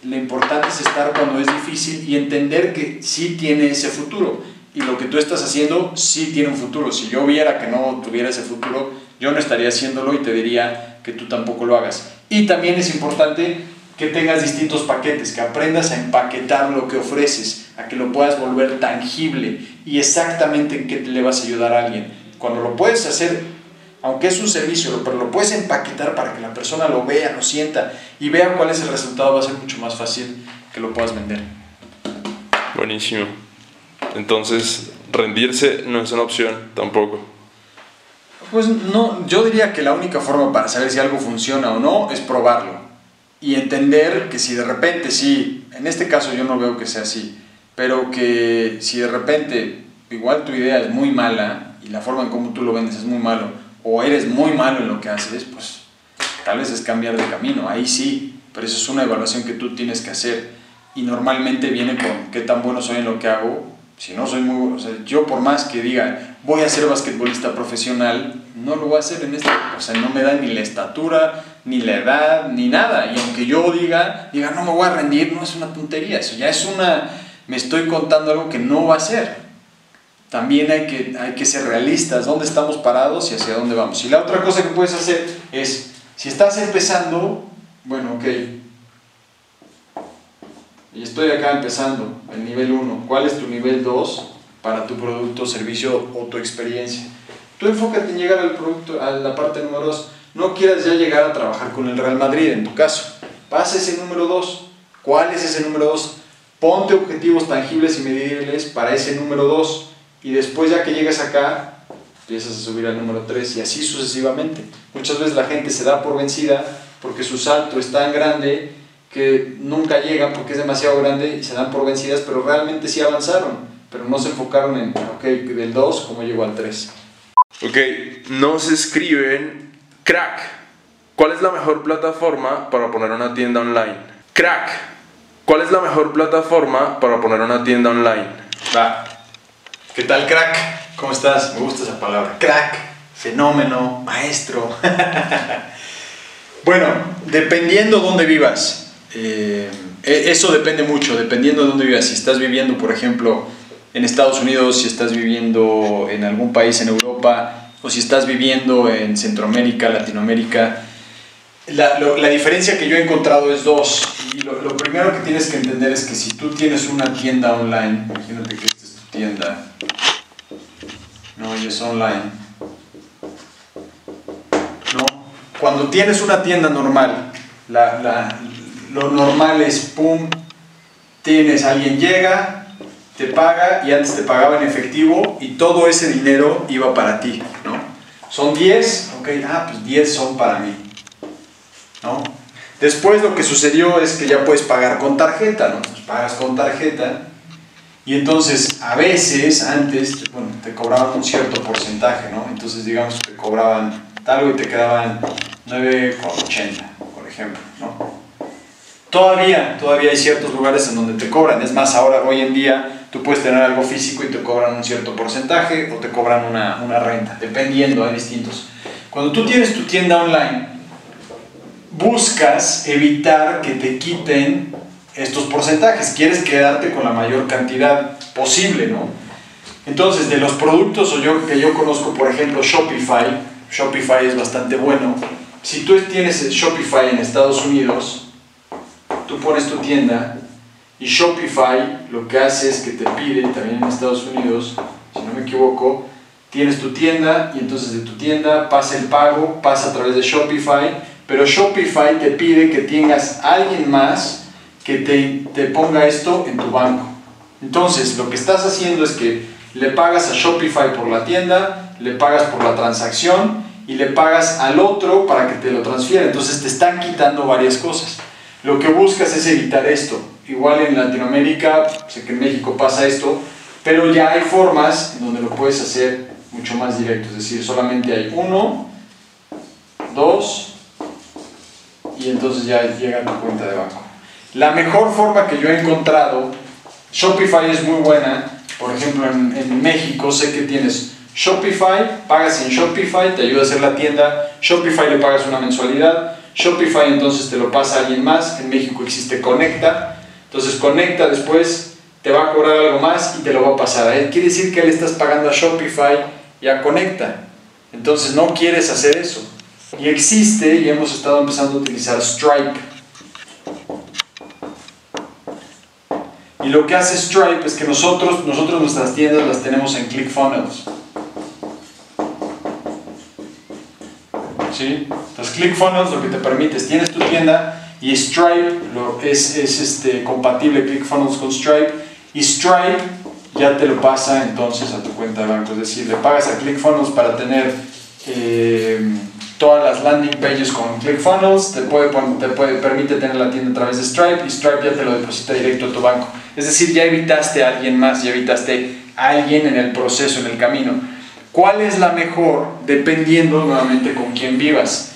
Lo importante es estar cuando es difícil y entender que sí tiene ese futuro. Y lo que tú estás haciendo sí tiene un futuro. Si yo viera que no tuviera ese futuro, yo no estaría haciéndolo y te diría que tú tampoco lo hagas. Y también es importante que tengas distintos paquetes, que aprendas a empaquetar lo que ofreces, a que lo puedas volver tangible y exactamente en qué le vas a ayudar a alguien. Cuando lo puedes hacer, aunque es un servicio, pero lo puedes empaquetar para que la persona lo vea, lo sienta y vea cuál es el resultado, va a ser mucho más fácil que lo puedas vender. Buenísimo. Entonces, rendirse no es una opción tampoco. Pues no, yo diría que la única forma para saber si algo funciona o no es probarlo y entender que si de repente, sí, en este caso yo no veo que sea así, pero que si de repente igual tu idea es muy mala y la forma en cómo tú lo vendes es muy malo, o eres muy malo en lo que haces, pues tal vez es cambiar de camino, ahí sí, pero eso es una evaluación que tú tienes que hacer y normalmente viene con qué tan bueno soy en lo que hago. Si no soy muy o sea, yo por más que diga voy a ser basquetbolista profesional, no lo voy a hacer en este, o sea, no me da ni la estatura, ni la edad, ni nada. Y aunque yo diga, diga, no me voy a rendir, no es una tontería, eso ya es una, me estoy contando algo que no va a ser. También hay que, hay que ser realistas, dónde estamos parados y hacia dónde vamos. Y la otra cosa que puedes hacer es, si estás empezando, bueno, ok, y estoy acá empezando, el nivel 1, ¿cuál es tu nivel 2 para tu producto, servicio o tu experiencia? Tú enfócate en llegar al producto, a la parte número 2 no quieras ya llegar a trabajar con el Real Madrid, en tu caso. Pasa ese número 2. ¿Cuál es ese número 2? Ponte objetivos tangibles y medibles para ese número 2. Y después ya que llegas acá, empiezas a subir al número 3 y así sucesivamente. Muchas veces la gente se da por vencida porque su salto es tan grande que nunca llegan porque es demasiado grande y se dan por vencidas, pero realmente sí avanzaron, pero no se enfocaron en, ok, del 2, ¿cómo llego al 3? Ok, no se escriben Crack, ¿cuál es la mejor plataforma para poner una tienda online? Crack, ¿cuál es la mejor plataforma para poner una tienda online? Va. ¿Qué tal, crack? ¿Cómo estás? Me gusta esa palabra. Crack, fenómeno, maestro. bueno, dependiendo dónde vivas, eh, e, eso depende mucho, dependiendo de dónde vivas. Si estás viviendo, por ejemplo, en Estados Unidos, si estás viviendo en algún país en Europa, o si estás viviendo en Centroamérica, Latinoamérica, la, la, diferencia que yo he encontrado es dos. Lo, primero que tienes que entender es que si tú tienes una tienda online, imagínate que esta es tu tienda, no, y es online. No, cuando tienes una tienda normal, la, la, lo normal es, pum, tienes, alguien llega, te paga y antes te pagaba en efectivo y todo ese dinero iba para ti. Son 10, ok, ah, pues 10 son para mí. ¿No? Después lo que sucedió es que ya puedes pagar con tarjeta, ¿no? Pues pagas con tarjeta y entonces a veces antes, bueno, te cobraban un cierto porcentaje, ¿no? Entonces digamos que cobraban algo y te quedaban 9,80, por ejemplo, ¿no? Todavía, todavía hay ciertos lugares en donde te cobran, es más, ahora, hoy en día, tú puedes tener algo físico y te cobran un cierto porcentaje o te cobran una, una renta, dependiendo, hay distintos. Cuando tú tienes tu tienda online, buscas evitar que te quiten estos porcentajes, quieres quedarte con la mayor cantidad posible, ¿no? Entonces, de los productos o yo, que yo conozco, por ejemplo, Shopify, Shopify es bastante bueno. Si tú tienes Shopify en Estados Unidos, tú pones tu tienda y Shopify lo que hace es que te pide, también en Estados Unidos, si no me equivoco, tienes tu tienda y entonces de tu tienda pasa el pago, pasa a través de Shopify, pero Shopify te pide que tengas alguien más que te, te ponga esto en tu banco. Entonces lo que estás haciendo es que le pagas a Shopify por la tienda, le pagas por la transacción y le pagas al otro para que te lo transfiera. Entonces te están quitando varias cosas. Lo que buscas es evitar esto. Igual en Latinoamérica, sé que en México pasa esto, pero ya hay formas en donde lo puedes hacer mucho más directo. Es decir, solamente hay uno, dos, y entonces ya llega a tu cuenta de banco. La mejor forma que yo he encontrado Shopify es muy buena. Por ejemplo, en, en México sé que tienes Shopify, pagas en Shopify, te ayuda a hacer la tienda. Shopify le pagas una mensualidad. Shopify entonces te lo pasa a alguien más. En México existe Conecta. Entonces Conecta después te va a cobrar algo más y te lo va a pasar a él. Quiere decir que le estás pagando a Shopify y a Conecta. Entonces no quieres hacer eso. Y existe, y hemos estado empezando a utilizar Stripe. Y lo que hace Stripe es que nosotros, nosotros nuestras tiendas las tenemos en ClickFunnels. ¿Sí? Entonces ClickFunnels lo que te permite es, tienes tu tienda y Stripe es, es este, compatible ClickFunnels con Stripe y Stripe ya te lo pasa entonces a tu cuenta de banco. Es decir, le pagas a ClickFunnels para tener eh, todas las landing pages con ClickFunnels, te, puede, te puede, permite tener la tienda a través de Stripe y Stripe ya te lo deposita directo a tu banco. Es decir, ya evitaste a alguien más, ya evitaste a alguien en el proceso, en el camino. ¿Cuál es la mejor? Dependiendo nuevamente con quién vivas.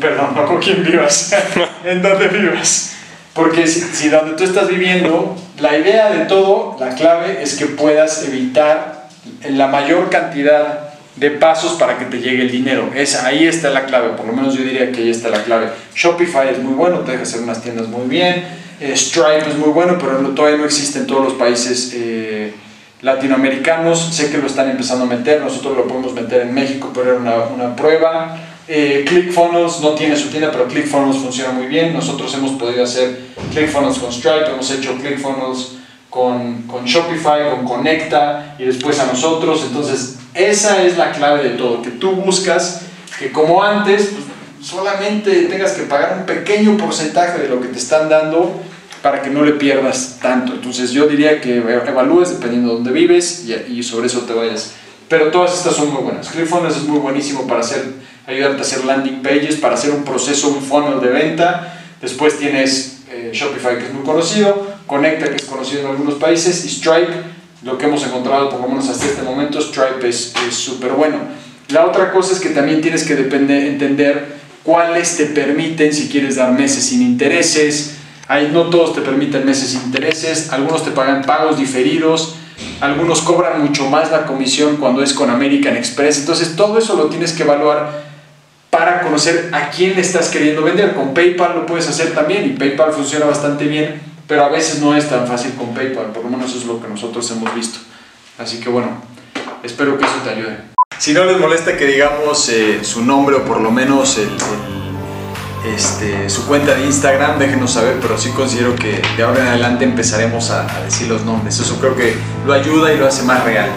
Perdón, no con quién vivas, en dónde vivas. Porque si, si, donde tú estás viviendo, la idea de todo, la clave es que puedas evitar la mayor cantidad de pasos para que te llegue el dinero. Esa, ahí está la clave, por lo menos yo diría que ahí está la clave. Shopify es muy bueno, te deja hacer unas tiendas muy bien. Eh, Stripe es muy bueno, pero todavía no existe en todos los países eh, latinoamericanos. Sé que lo están empezando a meter, nosotros lo podemos meter en México, pero era una, una prueba. Eh, ClickFunnels no tiene su tienda, pero ClickFunnels funciona muy bien. Nosotros hemos podido hacer ClickFunnels con Stripe, hemos hecho ClickFunnels con, con Shopify, con Conecta y después a nosotros. Entonces, esa es la clave de todo, que tú buscas que como antes pues, solamente tengas que pagar un pequeño porcentaje de lo que te están dando para que no le pierdas tanto. Entonces yo diría que evalúes dependiendo de dónde vives y, sobre eso te vayas. Pero todas estas son muy buenas. ClickFunnels es muy buenísimo para hacer, ayudarte a hacer landing pages, para hacer un proceso, un funnel de venta. Después tienes eh, Shopify que es muy conocido, Conecta que es conocido en algunos países y Stripe, lo que hemos encontrado por lo menos hasta este momento, Stripe es súper bueno. La otra cosa es que también tienes que depender, entender cuáles te permiten, si quieres dar meses sin intereses, Ahí no todos te permiten meses sin intereses, algunos te pagan pagos diferidos, algunos cobran mucho más la comisión cuando es con American Express. Entonces todo eso lo tienes que evaluar para conocer a quién le estás queriendo vender. Con PayPal lo puedes hacer también y PayPal funciona bastante bien, pero a veces no es tan fácil con PayPal, por lo menos es lo que nosotros hemos visto. Así que bueno, espero que eso te ayude. Si no les molesta que digamos eh, su nombre o por lo menos el este, su cuenta de Instagram, déjenos saber, pero sí considero que de ahora en adelante empezaremos a, a decir los nombres. Eso creo que lo ayuda y lo hace más real.